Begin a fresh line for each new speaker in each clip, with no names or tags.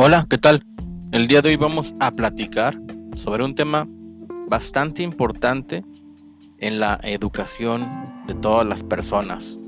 Hola, ¿qué tal? El día de hoy vamos a platicar sobre un tema bastante importante en la educación de todas las personas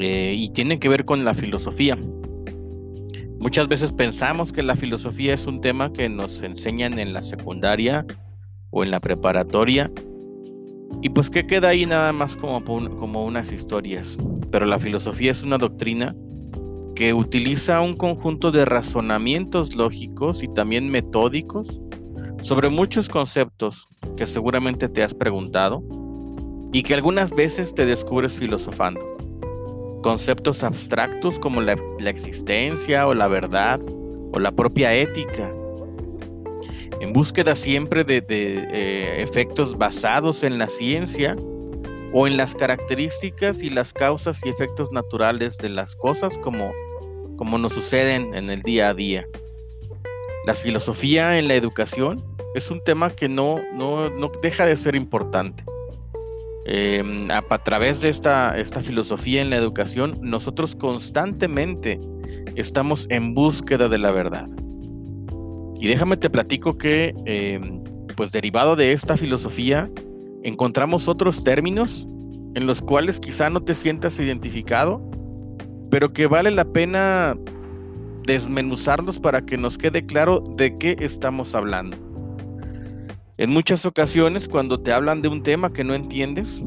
eh, y tiene que ver con la filosofía. Muchas veces pensamos que la filosofía es un tema que nos enseñan en la secundaria o en la preparatoria y pues que queda ahí nada más como, como unas historias. Pero la filosofía es una doctrina que utiliza un conjunto de razonamientos lógicos y también metódicos sobre muchos conceptos que seguramente te has preguntado y que algunas veces te descubres filosofando. Conceptos abstractos como la, existencia o la verdad o la propia ética. En búsqueda siempre de, eh, efectos basados en la ciencia o en las características y las causas y efectos naturales de las cosas como como nos suceden en el día a día. La filosofía en la educación es un tema que no, no, deja de ser importante. Em, a, través de esta, esta filosofía en la educación, nosotros constantemente estamos en búsqueda de la verdad. Y déjame te platico que, em, pues derivado de esta filosofía, encontramos otros términos en los cuales quizá no te sientas identificado, pero que vale la pena desmenuzarlos para que nos quede claro de qué estamos hablando. En muchas ocasiones, cuando te hablan de un tema que no entiendes,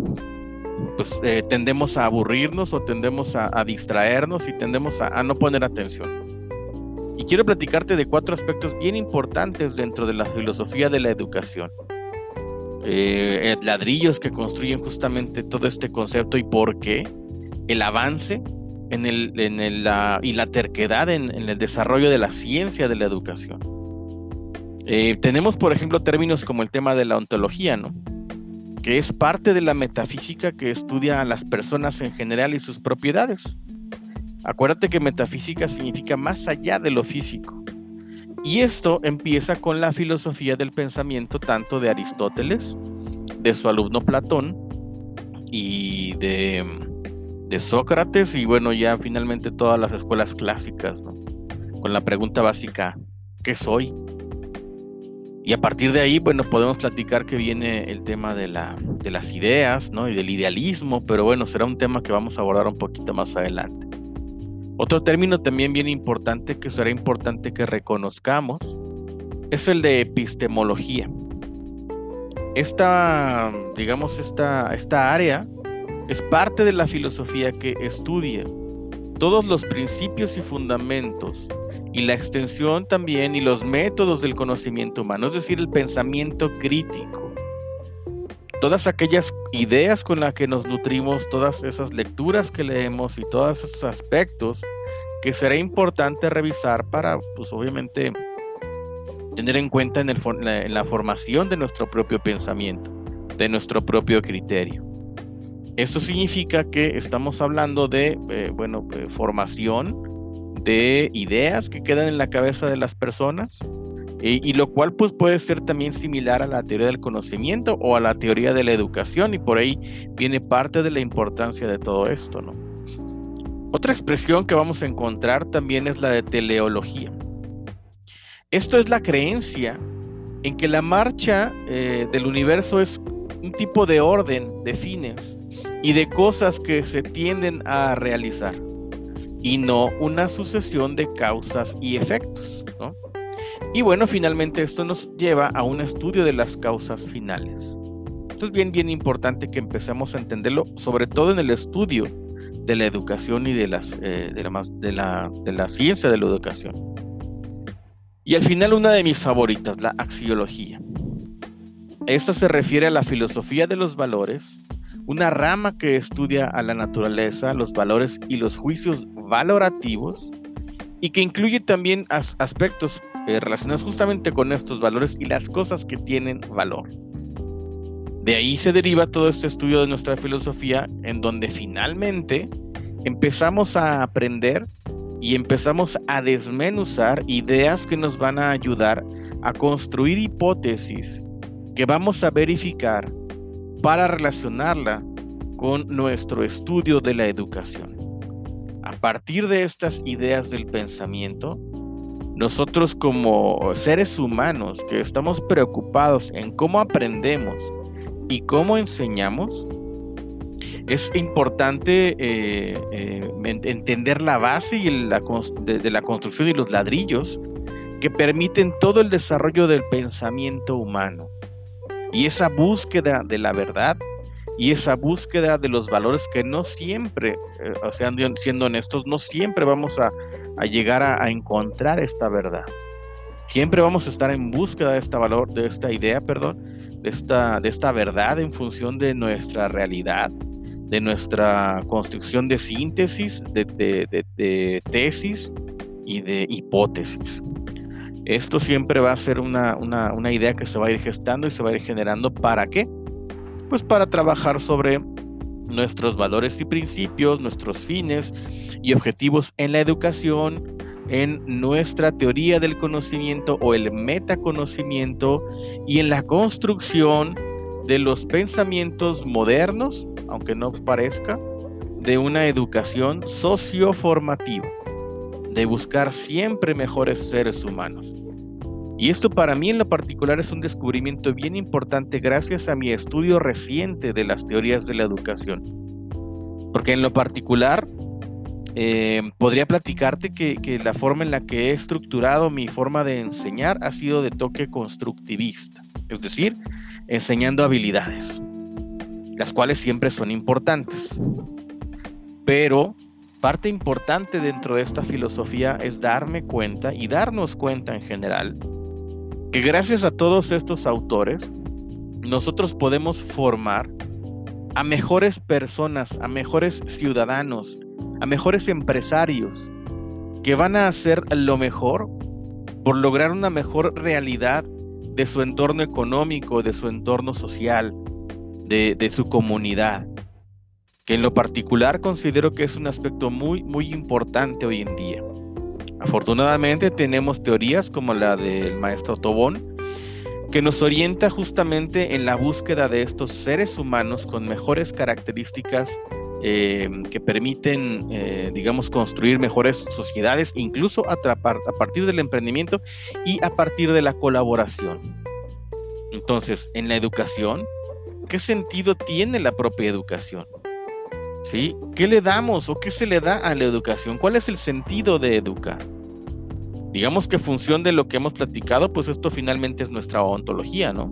pues eh, tendemos a aburrirnos o tendemos a, distraernos y tendemos a, no poner atención. Y quiero platicarte de cuatro aspectos bien importantes dentro de la filosofía de la educación. Eh, ladrillos que construyen justamente todo este concepto y por qué el avance en el, en el, y la terquedad en, el desarrollo de la ciencia de la educación. Eh, tenemos, por ejemplo, términos como el tema de la ontología, ¿no? que es parte de la metafísica que estudia a las personas en general y sus propiedades. Acuérdate que metafísica significa más allá de lo físico. Y esto empieza con la filosofía del pensamiento tanto de Aristóteles, de su alumno Platón y de de Sócrates y bueno, ya finalmente todas las escuelas clásicas, ¿no? Con la pregunta básica, ¿qué soy? Y a partir de ahí, bueno, podemos platicar que viene el tema de, la, de las ideas, ¿no? Y del idealismo, pero bueno, será un tema que vamos a abordar un poquito más adelante. Otro término también bien importante que será importante que reconozcamos es el de epistemología. Esta, digamos, esta, esta área es parte de la filosofía que estudia todos los principios y fundamentos y la extensión también y los métodos del conocimiento humano, es decir, el pensamiento crítico. Todas aquellas ideas con las que nos nutrimos, todas esas lecturas que leemos y todos esos aspectos que será importante revisar para, pues obviamente, tener en cuenta en, en la formación de nuestro propio pensamiento, de nuestro propio criterio. Esto significa que estamos hablando de, eh, bueno, eh, formación de ideas que quedan en la cabeza de las personas y, lo cual pues puede ser también similar a la teoría del conocimiento o a la teoría de la educación y por ahí viene parte de la importancia de todo esto, ¿no? Otra expresión que vamos a encontrar también es la de teleología. Esto es la creencia en que la marcha eh, del universo es un tipo de orden de fines y de cosas que se tienden a realizar y no una sucesión de causas y efectos. Y bueno, finalmente esto nos lleva a un estudio de las causas finales. Esto es bien, bien importante que empecemos a entenderlo, sobre todo en el estudio de la educación y de, las, eh, de, la, de, la, de la ciencia de la educación. Y al final una de mis favoritas, la axiología. Esto se refiere a la filosofía de los valores una rama que estudia a la naturaleza, los valores y los juicios valorativos y que incluye también aspectos eh, relacionados justamente con estos valores y las cosas que tienen valor. De ahí se deriva todo este estudio de nuestra filosofía en donde finalmente empezamos a aprender y empezamos a desmenuzar ideas que nos van a ayudar a construir hipótesis que vamos a verificar para relacionarla con nuestro estudio de la educación. A partir de estas ideas del pensamiento, nosotros como seres humanos que estamos preocupados en cómo aprendemos y cómo enseñamos, es importante eh, eh, entender la base y la, de, la construcción y los ladrillos que permiten todo el desarrollo del pensamiento humano. Y esa búsqueda de la verdad y esa búsqueda de los valores que no siempre, eh, o sea, siendo honestos, no siempre vamos a, llegar a, encontrar esta verdad. Siempre vamos a estar en búsqueda de esta valor, de esta idea, perdón, de esta, de esta verdad en función de nuestra realidad, de nuestra construcción de síntesis, de, tesis y de hipótesis. Esto siempre va a ser una, una idea que se va a ir gestando y se va a ir generando. ¿Para qué? pues para trabajar sobre nuestros valores y principios, nuestros fines y objetivos en la educación, en nuestra teoría del conocimiento o el metaconocimiento y en la construcción de los pensamientos modernos, aunque no parezca, de una educación socioformativa, de buscar siempre mejores seres humanos. Y esto para mí en lo particular es un descubrimiento bien importante gracias a mi estudio reciente de las teorías de la educación. Porque en lo particular eh, podría platicarte que, que, la forma en la que he estructurado mi forma de enseñar ha sido de toque constructivista, es decir, enseñando habilidades, las cuales siempre son importantes. Pero parte importante dentro de esta filosofía es darme cuenta y darnos cuenta en general que gracias a todos estos autores, nosotros podemos formar a mejores personas, a mejores ciudadanos, a mejores empresarios, que van a hacer lo mejor por lograr una mejor realidad de su entorno económico, de su entorno social, de, su comunidad, que en lo particular considero que es un aspecto muy, muy importante hoy en día. Afortunadamente tenemos teorías como la del maestro Tobón, que nos orienta justamente en la búsqueda de estos seres humanos con mejores características eh, que permiten, eh, digamos, construir mejores sociedades, incluso a, a partir del emprendimiento y a partir de la colaboración. Entonces, en la educación, ¿qué sentido tiene la propia educación? ¿Sí? ¿Qué le damos o qué se le da a la educación? ¿Cuál es el sentido de educar? Digamos que función de lo que hemos platicado, pues esto finalmente es nuestra ontología, ¿no?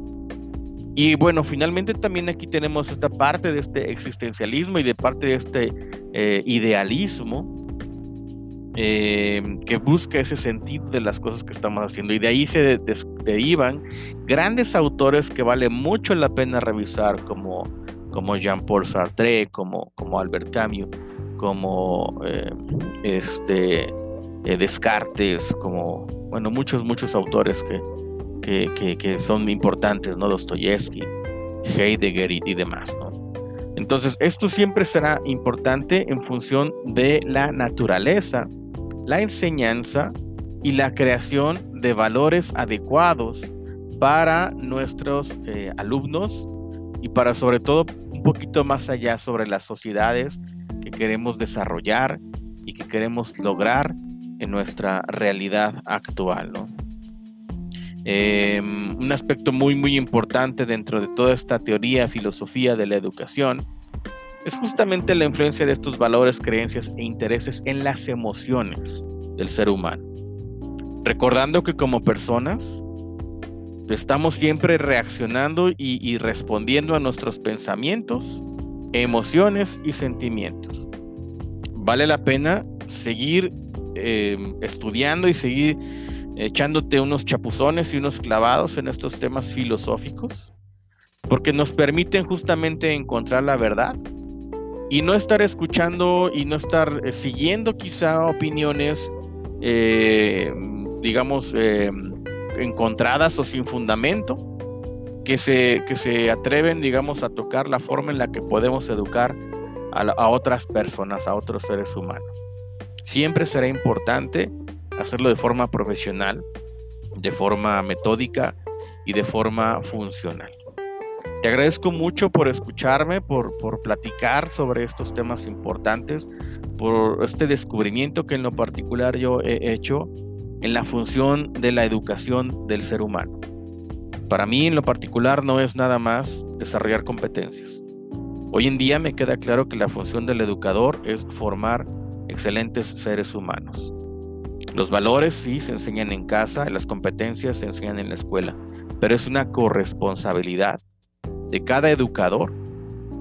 Y bueno, finalmente también aquí tenemos esta parte de este existencialismo y de parte de este eh, idealismo eh, que busca ese sentido de las cosas que estamos haciendo. Y de ahí se derivan grandes autores que vale mucho la pena revisar, como como Jean-Paul Sartre, como, como Albert Camus, como eh, este, eh, Descartes, como, bueno, muchos, muchos autores que, que, son importantes, ¿no? Dostoyevsky, Heidegger y, demás. Entonces, esto siempre será importante en función de la naturaleza, la enseñanza y la creación de valores adecuados para nuestros eh, alumnos y para sobre todo un poquito más allá sobre las sociedades que queremos desarrollar y que queremos lograr en nuestra realidad actual. Em, un aspecto muy muy importante dentro de toda esta teoría, filosofía de la educación, es justamente la influencia de estos valores, creencias e intereses en las emociones del ser humano. Recordando que como personas estamos siempre reaccionando y, respondiendo a nuestros pensamientos, emociones y sentimientos. Vale la pena seguir em, estudiando y seguir echándote unos chapuzones y unos clavados en estos temas filosóficos, porque nos permiten justamente encontrar la verdad y no estar escuchando y no estar eh, siguiendo quizá opiniones, eh, digamos, em, encontradas o sin fundamento, que se, que se atreven, digamos, a tocar la forma en la que podemos educar a, otras personas, a otros seres humanos. Siempre será importante hacerlo de forma profesional, de forma metódica y de forma funcional. Te agradezco mucho por escucharme, por, por, platicar sobre estos temas importantes, por este descubrimiento que en lo particular yo he hecho en la función de la educación del ser humano. Para mí en lo particular no es nada más desarrollar competencias. Hoy en día me queda claro que la función del educador es formar excelentes seres humanos. Los valores sí se enseñan en casa, las competencias se enseñan en la escuela, pero es una corresponsabilidad de cada educador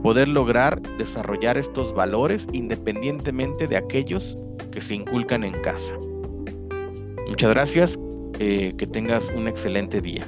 poder lograr desarrollar estos valores independientemente de aquellos que se inculcan en casa. Muchas gracias, eh, que tengas un excelente día.